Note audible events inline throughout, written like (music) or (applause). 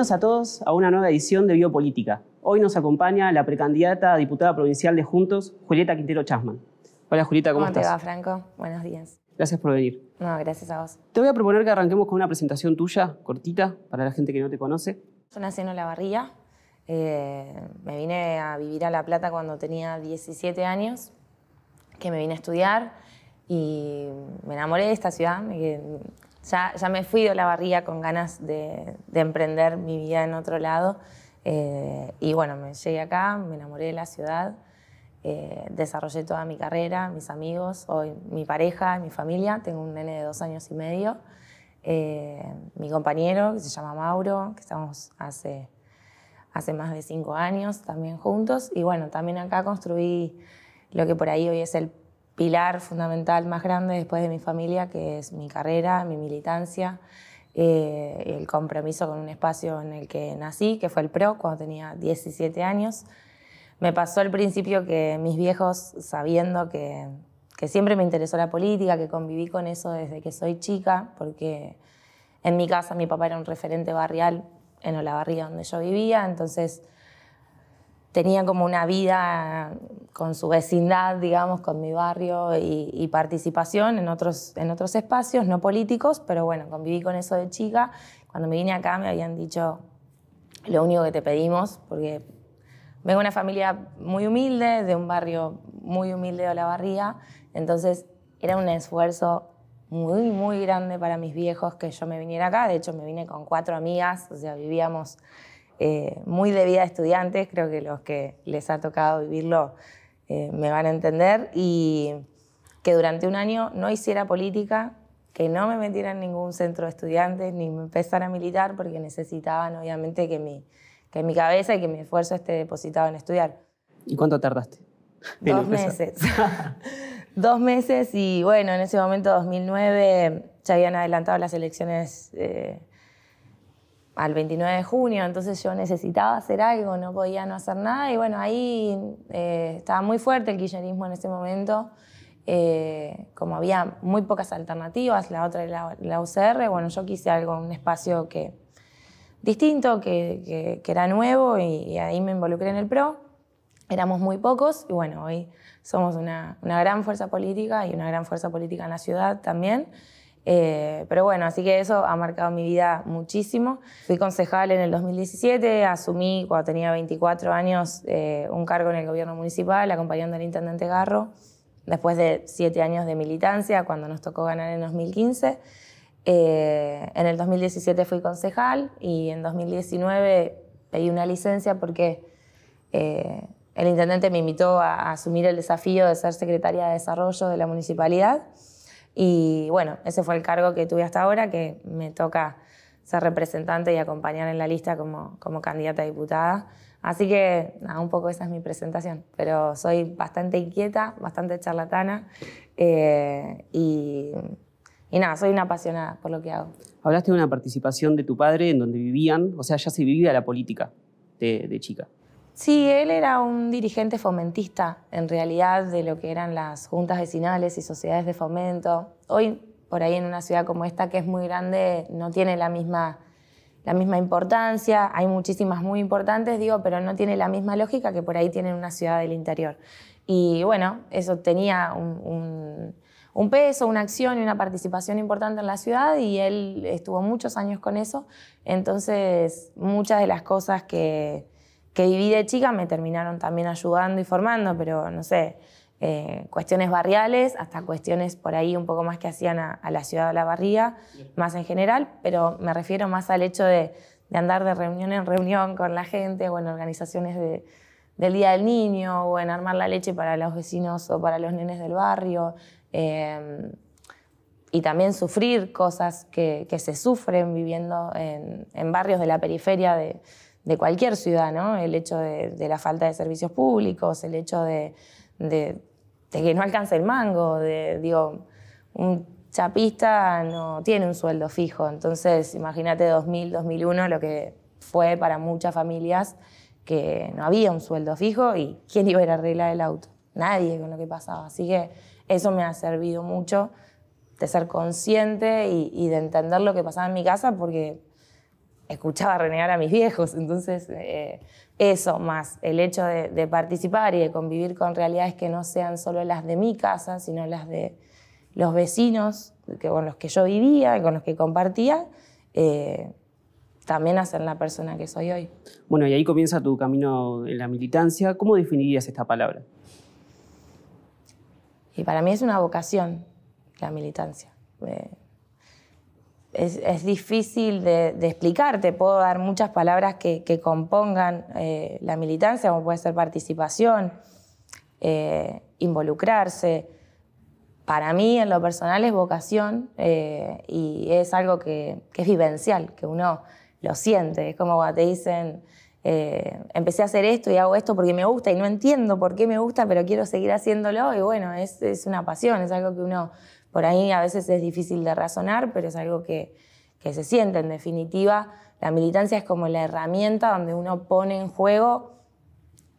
Bienvenidos a todos a una nueva edición de Biopolítica. Hoy nos acompaña la precandidata a diputada provincial de Juntos, Julieta Quintero Chasman. Hola Julieta, ¿cómo, estás? ¿Cómo te va, Franco? Buenos días. Gracias por venir. No, gracias a vos. Te voy a proponer que arranquemos con una presentación tuya, cortita, para la gente que no te conoce. Yo nací en Olavarría. Eh, me vine a vivir a La Plata cuando tenía 17 años, que me vine a estudiar y me enamoré de esta ciudad. Ya, ya me fui de Olavarría con ganas de, de emprender mi vida en otro lado. Eh, y bueno, me llegué acá, me enamoré de la ciudad, eh, desarrollé toda mi carrera, mis amigos, hoy mi pareja, mi familia. Tengo un nene de dos años y medio. Eh, mi compañero, que se llama Mauro, que estamos hace, hace más de cinco años también juntos. Y bueno, también acá construí lo que por ahí hoy es el pilar fundamental más grande después de mi familia, que es mi carrera, mi militancia, eh, el compromiso con un espacio en el que nací, que fue el PRO, cuando tenía 17 años. Me pasó al principio que mis viejos, sabiendo que, que siempre me interesó la política, que conviví con eso desde que soy chica, porque en mi casa mi papá era un referente barrial en Olavarría donde yo vivía, entonces tenía como una vida con su vecindad, digamos, con mi barrio y, participación en otros, en otros espacios, no políticos, pero bueno, conviví con eso de chica. Cuando me vine acá me habían dicho lo único que te pedimos, porque vengo de una familia muy humilde, de un barrio muy humilde de Olavarría, entonces era un esfuerzo muy, muy grande para mis viejos que yo me viniera acá. De hecho, me vine con cuatro amigas, o sea, vivíamos eh, muy de vida de estudiantes, creo que los que les ha tocado vivirlo eh, me van a entender, y que durante un año no hiciera política, que no me metiera en ningún centro de estudiantes, ni me empezara a militar, porque necesitaban obviamente que mi, que mi cabeza y que mi esfuerzo esté depositado en estudiar. ¿Y cuánto tardaste? Dos meses. (laughs) Dos meses y bueno, en ese momento, 2009, ya habían adelantado las elecciones eh, al 29 de junio, entonces yo necesitaba hacer algo, no podía no hacer nada y bueno, ahí eh, estaba muy fuerte el kirchnerismo en ese momento, eh, como había muy pocas alternativas, la otra era la, UCR, bueno, yo quise algo, un espacio que, distinto, que, que, era nuevo y, ahí me involucré en el PRO, éramos muy pocos y bueno, hoy somos una, una gran fuerza política y una gran fuerza política en la ciudad también. Eh, pero bueno, así que eso ha marcado mi vida muchísimo. Fui concejal en el 2017, asumí cuando tenía 24 años eh, un cargo en el gobierno municipal acompañando al intendente Garro, después de siete años de militancia, cuando nos tocó ganar en 2015. Eh, en el 2017 fui concejal y en 2019 pedí una licencia porque el intendente me invitó a asumir el desafío de ser secretaria de Desarrollo de la municipalidad. Y bueno, ese fue el cargo que tuve hasta ahora, que me toca ser representante y acompañar en la lista como, como candidata a diputada. Así que, nada, un poco esa es mi presentación. Pero soy bastante inquieta, bastante charlatana eh, y, y, nada, soy una apasionada por lo que hago. Hablaste de una participación de tu padre en donde vivían, o sea, ya se vivía la política de, de chica. Sí, él era un dirigente fomentista, en realidad, de lo que eran las juntas vecinales y sociedades de fomento. Hoy, por ahí en una ciudad como esta, que es muy grande, no tiene la misma, la misma importancia. Hay muchísimas muy importantes, digo, pero no tiene la misma lógica que por ahí tiene una ciudad del interior. Y bueno, eso tenía un, un peso, una acción y una participación importante en la ciudad y él estuvo muchos años con eso. Entonces, muchas de las cosas que que viví de chica me terminaron también ayudando y formando, pero no sé, eh, cuestiones barriales hasta cuestiones por ahí un poco más que hacían a, la ciudad de la barría, más en general, pero me refiero más al hecho de, andar de reunión en reunión con la gente o en organizaciones del Día del Niño o en armar la leche para los vecinos o para los nenes del barrio. Em, y también sufrir cosas que, se sufren viviendo en, en barrios de la periferia de, de cualquier ciudad, ¿no? El hecho de, la falta de servicios públicos, el hecho de, que no alcanza el mango, de, digo, un chapista no tiene un sueldo fijo, entonces imagínate 2000, 2001 lo que fue para muchas familias que no había un sueldo fijo y quién iba a ir a arreglar el auto, nadie con lo que pasaba, así que eso me ha servido mucho de ser consciente y de entender lo que pasaba en mi casa porque escuchaba renegar a mis viejos. Entonces, eh, eso más el hecho de, participar y de convivir con realidades que no sean solo las de mi casa, sino las de los vecinos que, con los que yo vivía y con los que compartía, eh, también hacen la persona que soy hoy. Bueno, y ahí comienza tu camino en la militancia. ¿Cómo definirías esta palabra? Y para mí es una vocación la militancia. Eh, es, difícil de, explicar, te puedo dar muchas palabras que, compongan eh, la militancia, como puede ser participación, eh, involucrarse. Para mí, en lo personal, es vocación y es algo que, que, es vivencial, que uno lo siente. Es como cuando te dicen, eh, empecé a hacer esto y hago esto porque me gusta y no entiendo por qué me gusta, pero quiero seguir haciéndolo y bueno, es, es una pasión, es algo que uno por ahí a veces es difícil de razonar, pero es algo que, que se siente. En definitiva, la militancia es como la herramienta donde uno pone en juego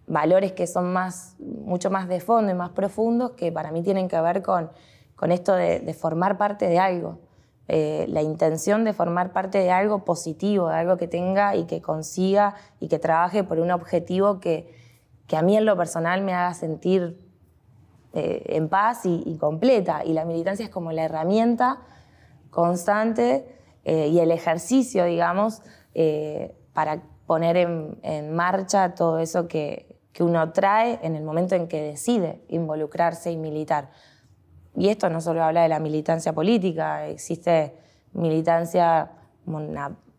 valores que son más, mucho más de fondo y más profundos, que para mí tienen que ver con, con esto de, formar parte de algo. Eh, la intención de formar parte de algo positivo, de algo que tenga y que consiga y que trabaje por un objetivo que, que a mí en lo personal me haga sentir eh, en paz y, completa. Y la militancia es como la herramienta constante eh, y el ejercicio, digamos, para poner en, en, marcha todo eso que, que uno trae en el momento en que decide involucrarse y militar. Y esto no solo habla de la militancia política, existe militancia,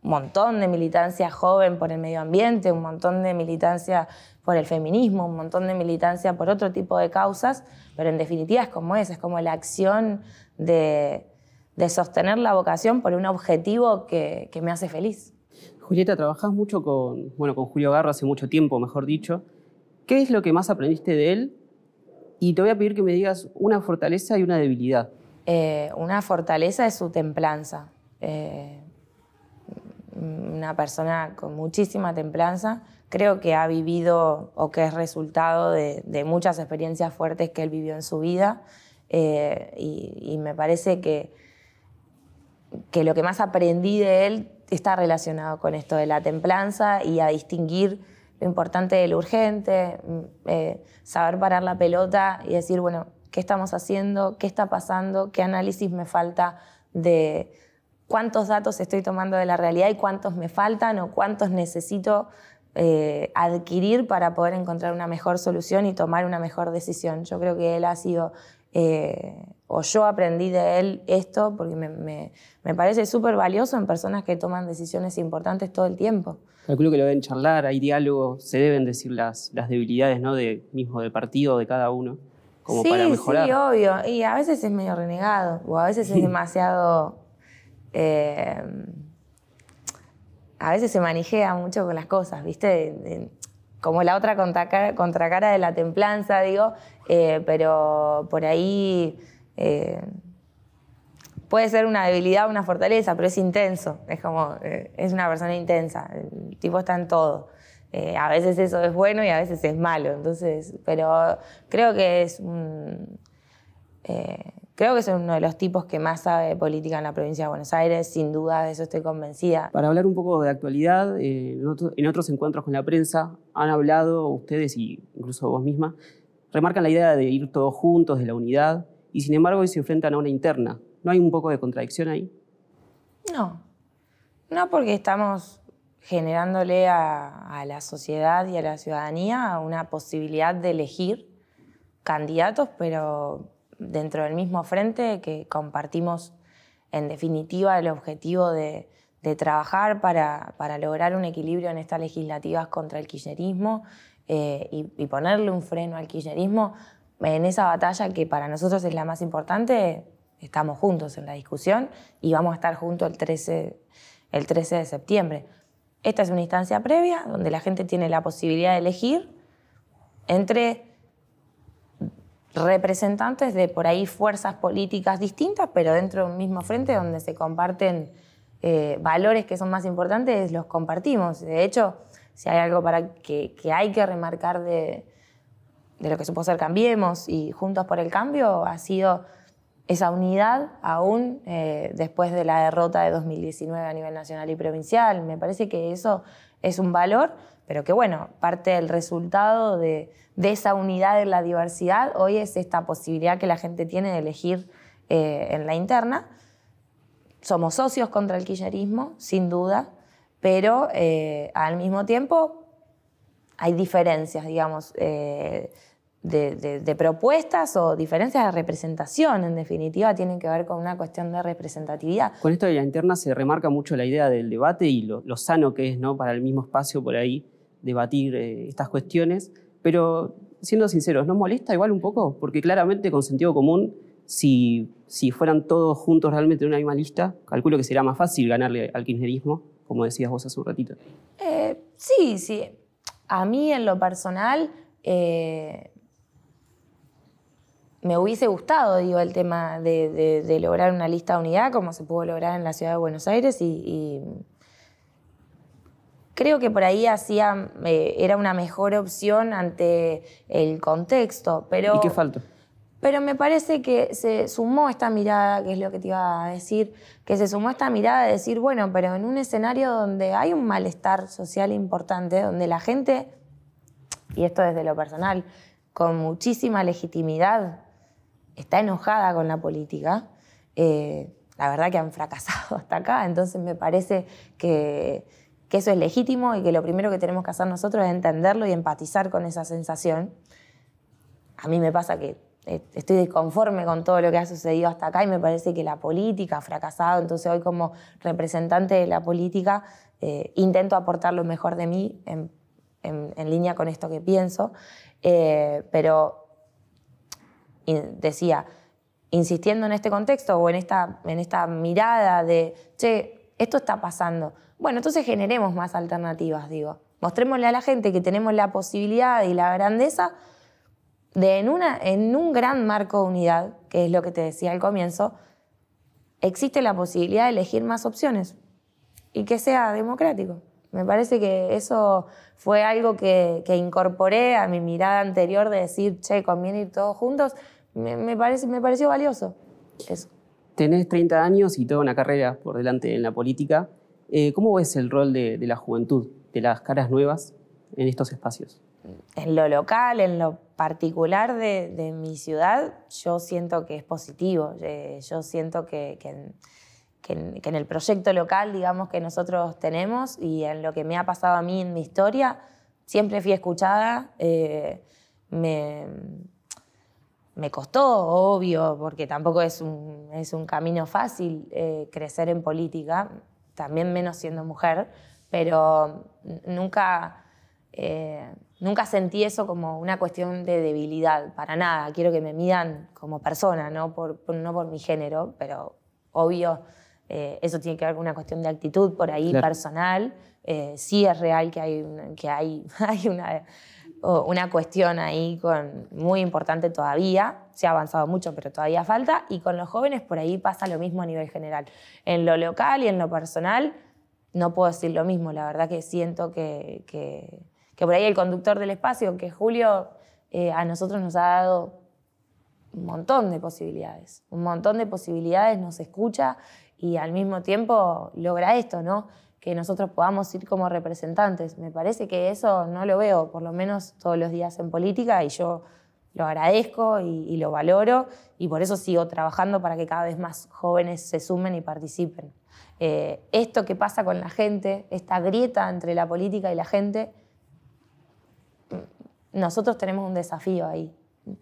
un montón de militancia joven por el medio ambiente, un montón de militancia por el feminismo, un montón de militancia por otro tipo de causas, pero en definitiva es como es, es como la acción de, sostener la vocación por un objetivo que, me hace feliz. Julieta, trabajás mucho con, bueno, con Julio Garro hace mucho tiempo, mejor dicho. ¿Qué es lo que más aprendiste de él y te voy a pedir que me digas una fortaleza y una debilidad. Eh, una fortaleza es su templanza. Eh, una persona con muchísima templanza. Creo que ha vivido o que es resultado de, muchas experiencias fuertes que él vivió en su vida. Eh, y, me parece que, que lo que más aprendí de él está relacionado con esto de la templanza y a distinguir lo importante de lo urgente, mm, eh, saber parar la pelota y decir, bueno, ¿qué estamos haciendo? ¿Qué está pasando? ¿Qué análisis me falta de cuántos datos estoy tomando de la realidad y cuántos me faltan o cuántos necesito eh, adquirir para poder encontrar una mejor solución y tomar una mejor decisión? Yo creo que él ha sido... Eh, o yo aprendí de él esto porque me, me parece súper valioso en personas que toman decisiones importantes todo el tiempo. Calculo que lo deben charlar, hay diálogo, se deben decir las, las debilidades ¿no? de, mismo del partido, de cada uno, como para mejorar. Sí, obvio. Y a veces es medio renegado, o a veces es (laughs) demasiado. Eh, a veces se manijea mucho con las cosas, ¿viste? Como la otra contracara, de la templanza, digo, eh, pero por ahí. Eh, puede ser una debilidad una fortaleza, pero es intenso. Es como, es una persona intensa. El tipo está en todo. A veces eso es bueno y a veces es malo. Entonces, pero creo que es eh, creo que es uno de los tipos que más sabe de política en la provincia de Buenos Aires, sin duda, de eso estoy convencida. Para hablar un poco de actualidad, en, otros encuentros con la prensa han hablado ustedes y incluso vos misma, remarcan la idea de ir todos juntos, de la unidad, y sin embargo hoy se enfrentan a una interna, ¿No hay un poco de contradicción ahí? No, no porque estamos generándole a, la sociedad y a la ciudadanía una posibilidad de elegir candidatos, pero dentro del mismo frente que compartimos en definitiva el objetivo de, trabajar para, lograr un equilibrio en estas legislativas contra el kirchnerismo eh, y, y, ponerle un freno al kirchnerismo en esa batalla que para nosotros es la más importante, estamos juntos en la discusión y vamos a estar juntos el 13, el 13 de septiembre. Esta es una instancia previa donde la gente tiene la posibilidad de elegir entre representantes de por ahí fuerzas políticas distintas, pero dentro de un mismo frente donde se comparten eh, valores que son más importantes, los compartimos. De hecho, si hay algo para que, hay que remarcar de, de lo que supo ser Cambiemos y Juntos por el Cambio, ha sido esa unidad aún eh, después de la derrota de 2019 a nivel nacional y provincial. Me parece que eso es un valor, pero que bueno, parte del resultado de, esa unidad en la diversidad hoy es esta posibilidad que la gente tiene de elegir eh, en la interna. Somos socios contra el kirchnerismo, sin duda, pero eh, al mismo tiempo hay diferencias, digamos de, propuestas o diferencias de representación, en definitiva, tienen que ver con una cuestión de representatividad. Con esto de la interna se remarca mucho la idea del debate y lo, sano que es ¿no? para el mismo espacio por ahí debatir eh, estas cuestiones, pero siendo sinceros, ¿nos molesta igual un poco? Porque claramente con sentido común, si, si fueran todos juntos realmente en una misma lista, calculo que sería más fácil ganarle al kirchnerismo, como decías vos hace un ratito. Eh, sí, sí. A mí en lo personal... Eh, me hubiese gustado, digo, el tema de, lograr una lista de unidad como se pudo lograr en la ciudad de Buenos Aires y, creo que por ahí hacía, eh, era una mejor opción ante el contexto. Pero, ¿Y qué falta? Pero me parece que se sumó esta mirada, que es lo que te iba a decir, que se sumó esta mirada de decir, bueno, pero en un escenario donde hay un malestar social importante, donde la gente, y esto desde lo personal, con muchísima legitimidad está enojada con la política. Eh, la verdad que han fracasado (laughs) hasta acá, entonces me parece que, eso es legítimo y que lo primero que tenemos que hacer nosotros es entenderlo y empatizar con esa sensación. A mí me pasa que eh, estoy desconforme con todo lo que ha sucedido hasta acá y me parece que la política ha fracasado, entonces hoy como representante de la política eh, intento aportar lo mejor de mí en, línea con esto que pienso, pero decía, insistiendo en este contexto o en esta, en esta mirada de, che, esto está pasando. Bueno, entonces generemos más alternativas, digo. Mostrémosle a la gente que tenemos la posibilidad y la grandeza de en, una, en un gran marco de unidad, que es lo que te decía al comienzo, existe la posibilidad de elegir más opciones y que sea democrático. Me parece que eso fue algo que, incorporé a mi mirada anterior de decir, che, conviene ir todos juntos. Me, parece, me pareció valioso eso. Tenés 30 años y toda una carrera por delante en la política. Eh, ¿Cómo ves el rol de, la juventud, de las caras nuevas en estos espacios? En lo local, en lo particular de, mi ciudad, yo siento que es positivo. Eh, yo siento que, que que en, el proyecto local, digamos, que nosotros tenemos y en lo que me ha pasado a mí en mi historia, siempre fui escuchada. Eh, me, me, costó, obvio, porque tampoco es un, es un camino fácil eh, crecer en política, también menos siendo mujer, pero nunca, eh, nunca sentí eso como una cuestión de debilidad, para nada. Quiero que me midan como persona, no por, no por mi género, pero obvio eh, eso tiene que ver con una cuestión de actitud por ahí personal. Sí es real que hay, que hay, (laughs) hay una, una cuestión ahí con, muy importante todavía. Se ha avanzado mucho, pero todavía falta. Y con los jóvenes por ahí pasa lo mismo a nivel general. En lo local y en lo personal no puedo decir lo mismo. La verdad que siento que, que, por ahí el conductor del espacio, que Julio eh, a nosotros nos ha dado un montón de posibilidades. Un montón de posibilidades, nos escucha y al mismo tiempo logra esto, ¿no? Que nosotros podamos ir como representantes. Me parece que eso no lo veo, por lo menos todos los días en política, y yo lo agradezco y, lo valoro, y por eso sigo trabajando para que cada vez más jóvenes se sumen y participen. Eh, esto que pasa con la gente, esta grieta entre la política y la gente, nosotros tenemos un desafío ahí,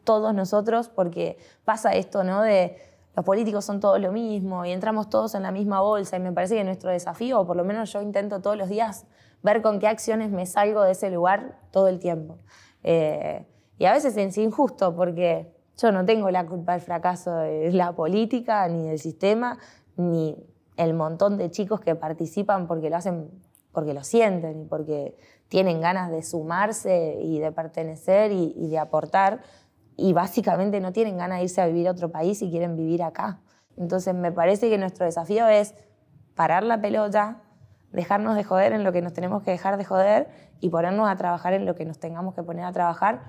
todos nosotros, porque pasa esto, ¿no? De los políticos son todos lo mismo y entramos todos en la misma bolsa y me parece que nuestro desafío, o por lo menos yo intento todos los días ver con qué acciones me salgo de ese lugar todo el tiempo. Eh, y a veces es injusto porque yo no tengo la culpa del fracaso de la política, ni del sistema, ni el montón de chicos que participan porque lo hacen, porque lo sienten y porque tienen ganas de sumarse y de pertenecer y de aportar y básicamente no tienen ganas de irse a vivir a otro país y quieren vivir acá. Entonces me parece que nuestro desafío es parar la pelota, dejarnos de joder en lo que nos tenemos que dejar de joder y ponernos a trabajar en lo que nos tengamos que poner a trabajar,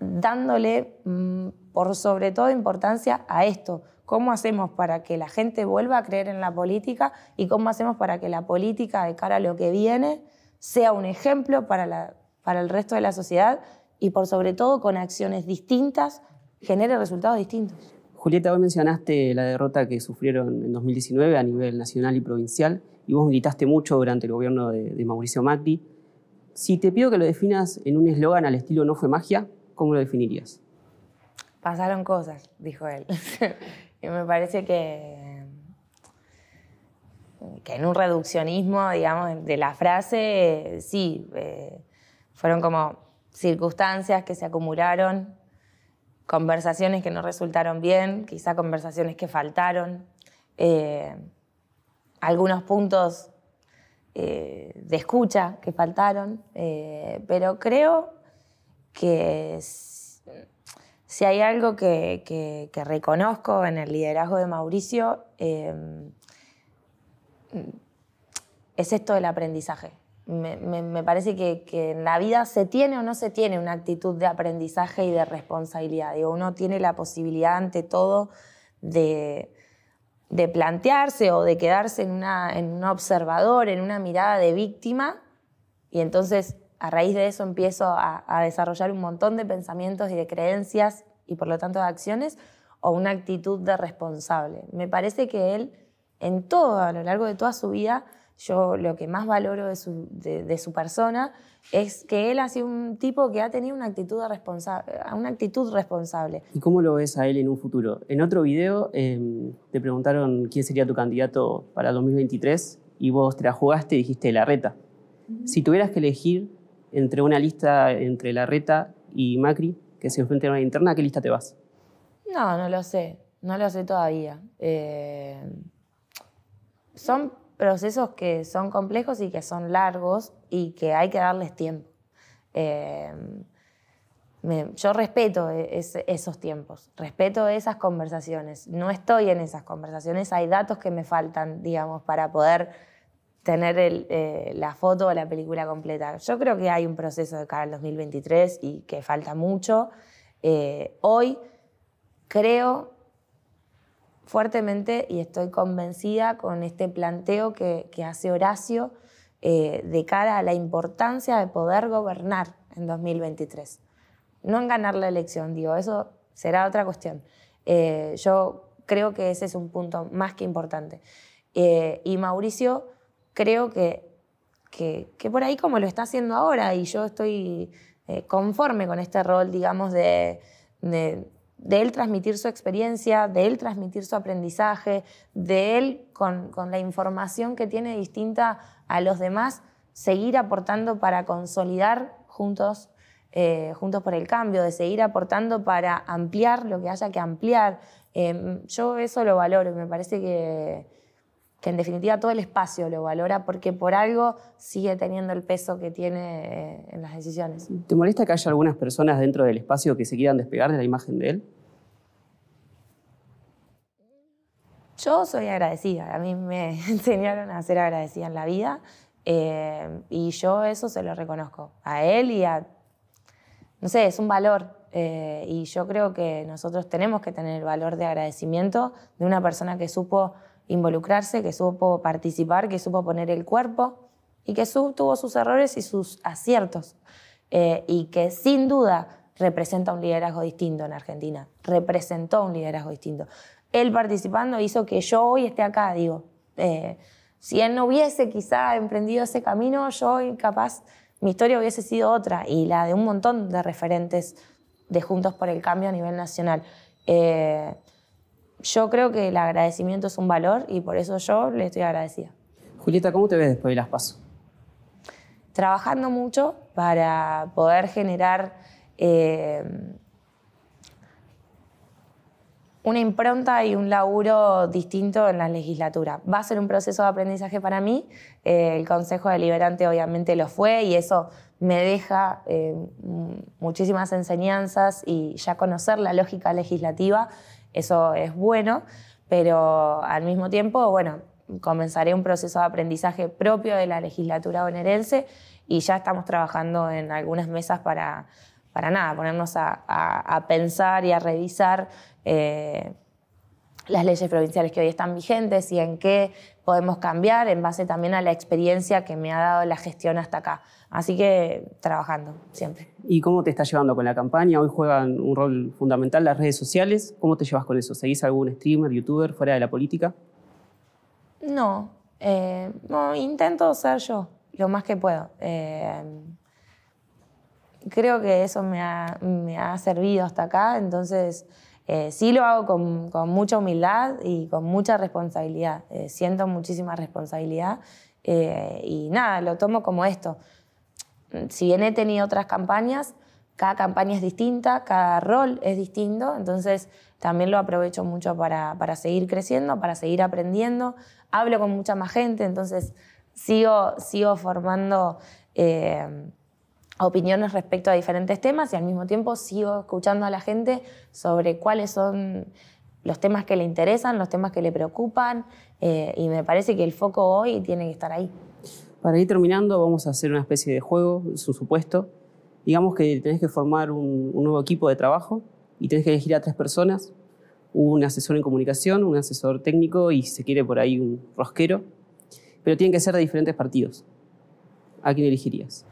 dándole mm, por sobre todo importancia a esto. ¿Cómo hacemos para que la gente vuelva a creer en la política y cómo hacemos para que la política de cara a lo que viene sea un ejemplo para, la, para el resto de la sociedad y por sobre todo con acciones distintas genere resultados distintos? Julieta, vos mencionaste la derrota que sufrieron en 2019 a nivel nacional y provincial y vos militaste mucho durante el gobierno de, de Mauricio Macri. Si te pido que lo definas en un eslogan al estilo no fue magia, ¿cómo lo definirías? Pasaron cosas, dijo él. (laughs) y me parece que, que en un reduccionismo, digamos, de la frase, sí, eh, fueron como circunstancias que se acumularon, conversaciones que no resultaron bien, quizá conversaciones que faltaron, eh, algunos puntos eh, de escucha que faltaron, pero creo que si hay algo que, reconozco en el liderazgo de Mauricio, es esto del aprendizaje. Me, parece que, en la vida se tiene o no se tiene una actitud de aprendizaje y de responsabilidad. Uno tiene la posibilidad ante todo de, plantearse o de quedarse en, en un observador, en una mirada de víctima, y entonces a raíz de eso empiezo a, desarrollar un montón de pensamientos y de creencias y por lo tanto de acciones o una actitud de responsable. Me parece que él, en todo, a lo largo de toda su vida, yo lo que más valoro de su, de, su persona es que él ha sido un tipo que ha tenido una actitud, una actitud responsable. ¿Y cómo lo ves a él en un futuro? En otro video em, te preguntaron quién sería tu candidato para 2023 y vos te la jugaste y dijiste la reta. Si tuvieras que elegir entre una lista entre Larreta y Macri que se enfrenten a una interna, ¿a qué lista te vas? No, no lo sé, no lo sé todavía. Eh, son procesos que son complejos y que son largos y que hay que darles tiempo. Eh, yo respeto e, esos tiempos, respeto esas conversaciones. No estoy en esas conversaciones, hay datos que me faltan, digamos, para poder tener eh, la foto o la película completa. Yo creo que hay un proceso de cara al 2023 y que falta mucho. Eh, hoy creo fuertemente y estoy convencida con este planteo que, hace Horacio eh, de cara a la importancia de poder gobernar en 2023. No en ganar la elección, digo, eso será otra cuestión. yo creo que ese es un punto más que importante. y Mauricio creo que, que, por ahí como lo está haciendo ahora y yo estoy eh, conforme con este rol, digamos, de, él transmitir su experiencia, de él transmitir su aprendizaje, de él con, con la información que tiene distinta a los demás, seguir aportando para consolidar juntos eh, Juntos por el Cambio, de seguir aportando para ampliar lo que haya que ampliar. Eh, yo eso lo valoro, me parece que, que en definitiva todo el espacio lo valora porque por algo sigue teniendo el peso que tiene eh, en las decisiones. ¿Te molesta que haya algunas personas dentro del espacio que se quieran despegar de la imagen de él? Yo soy agradecida, a mí me (laughs) enseñaron a ser agradecida en la vida eh, y yo eso se lo reconozco a él y a, no sé, es un valor eh, y yo creo que nosotros tenemos que tener el valor de agradecimiento de una persona que supo involucrarse, que supo participar, que supo poner el cuerpo y que tuvo sus errores y sus aciertos. Eh, y que sin duda representa un liderazgo distinto en Argentina, representó un liderazgo distinto. Él participando hizo que yo hoy esté acá, digo. Eh, si él no hubiese quizá emprendido ese camino, yo capaz mi historia hubiese sido otra y la de un montón de referentes de Juntos por el Cambio a nivel nacional. Eh, yo creo que el agradecimiento es un valor y por eso yo le estoy agradecida. Julieta, ¿cómo te ves después de las pasos? Trabajando mucho para poder generar eh, una impronta y un laburo distinto en la legislatura. Va a ser un proceso de aprendizaje para mí. Eh, el Consejo Deliberante obviamente lo fue y eso me deja eh, muchísimas enseñanzas y ya conocer la lógica legislativa eso es bueno, pero al mismo tiempo, bueno, comenzaré un proceso de aprendizaje propio de la legislatura bonaerense y ya estamos trabajando en algunas mesas para, para nada, ponernos a, pensar y a revisar eh, las leyes provinciales que hoy están vigentes y en qué podemos cambiar en base también a la experiencia que me ha dado la gestión hasta acá. Así que trabajando siempre. ¿Y cómo te estás llevando con la campaña? Hoy juegan un rol fundamental las redes sociales. ¿Cómo te llevas con eso? ¿Seguís algún streamer, youtuber fuera de la política? No, eh, no intento ser yo lo más que puedo. Eh, creo que eso me ha, me ha servido hasta acá, entonces eh, sí lo hago con, mucha humildad y con mucha responsabilidad. Eh, siento muchísima responsabilidad eh, y nada, lo tomo como esto. Si bien he tenido otras campañas, cada campaña es distinta, cada rol es distinto, entonces también lo aprovecho mucho para, para seguir creciendo, para seguir aprendiendo. Hablo con mucha más gente, entonces sigo, sigo formando opiniones respecto a diferentes temas y al mismo tiempo sigo escuchando a la gente sobre cuáles son los temas que le interesan, los temas que le preocupan eh, y me parece que el foco hoy tiene que estar ahí. Para ir terminando vamos a hacer una especie de juego, es un supuesto. Digamos que tenés que formar un, un nuevo equipo de trabajo y tenés que elegir a tres personas, un asesor en comunicación, un asesor técnico y si se quiere por ahí un rosquero, pero tienen que ser de diferentes partidos. ¿A quién elegirías?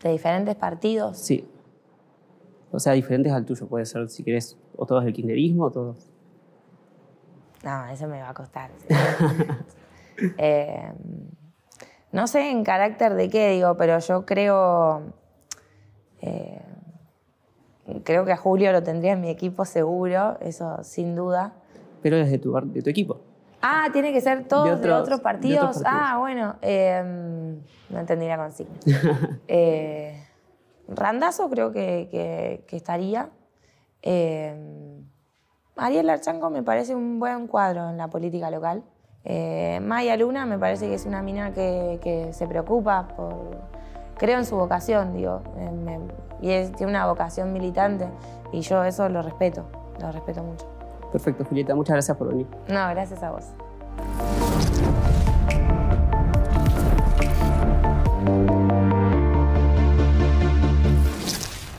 De diferentes partidos. Sí. O sea, diferentes al tuyo, puede ser, si querés, o todos del kirchnerismo o todos. No, eso me va a costar. (laughs) Eh, no sé en carácter de qué digo, pero yo creo. Eh, creo que a Julio lo tendría en mi equipo seguro, eso sin duda. Pero desde tu, de tu equipo. Ah, tiene que ser todos de, otros, partidos? Ah, bueno. Em, no entendí la consigna. (laughs) eh, Randazo creo que, estaría. Em, Ariel Archanco me parece un buen cuadro en la política local. Eh, Maya Luna me parece que es una mina que, se preocupa por. Creo en su vocación, digo. y tiene una vocación militante y yo eso lo respeto, lo respeto mucho. Perfecto, Julieta. Muchas gracias por venir. No, gracias a vos.